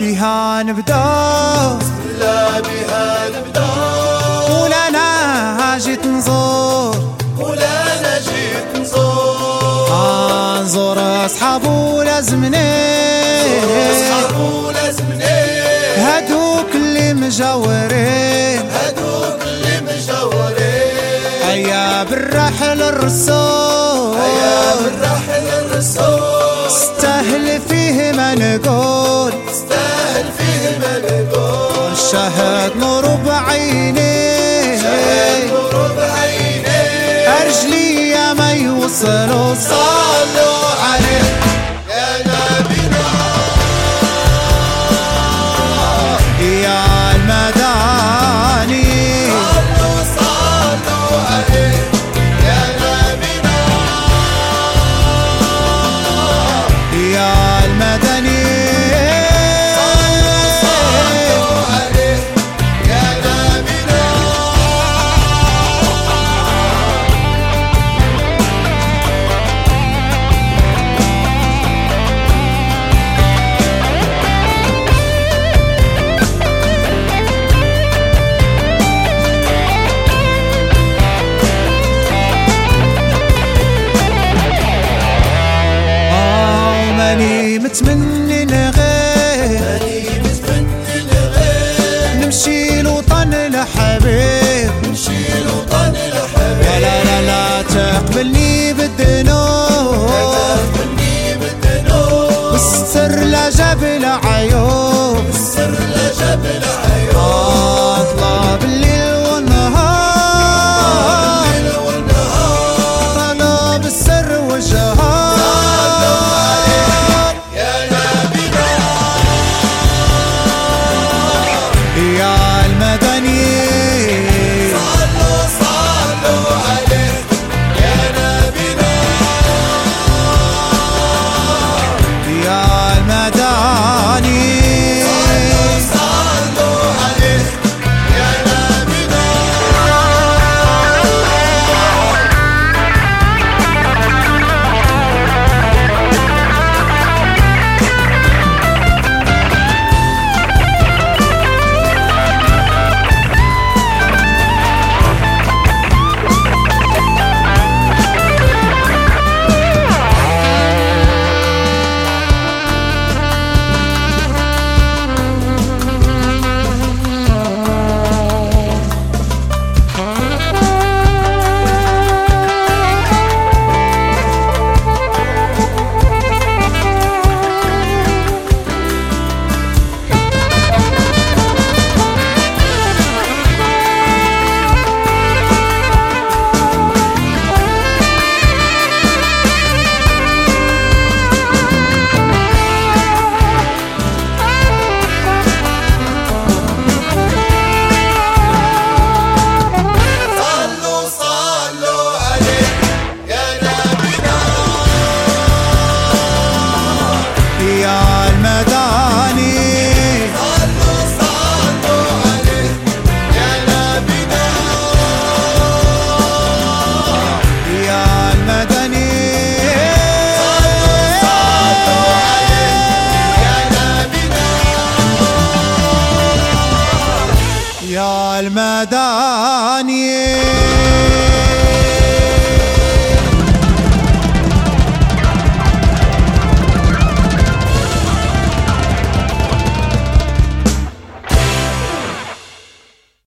بها نبدا لا بها نبدا ولا جيت نزور. ولا جيت نزور آه نزور اصحابو لازمني اصحابو لازمني هادوك اللي مجاورين هادوك اللي مجاورين هيا بالرحل الرسول. هيا بالرحل الرسول. استاهل فيه ما نقول شهد نور بعيني شاهد نور بعيني أرجلي يا ما يوصلوا. صلوا متمني نغير المداني.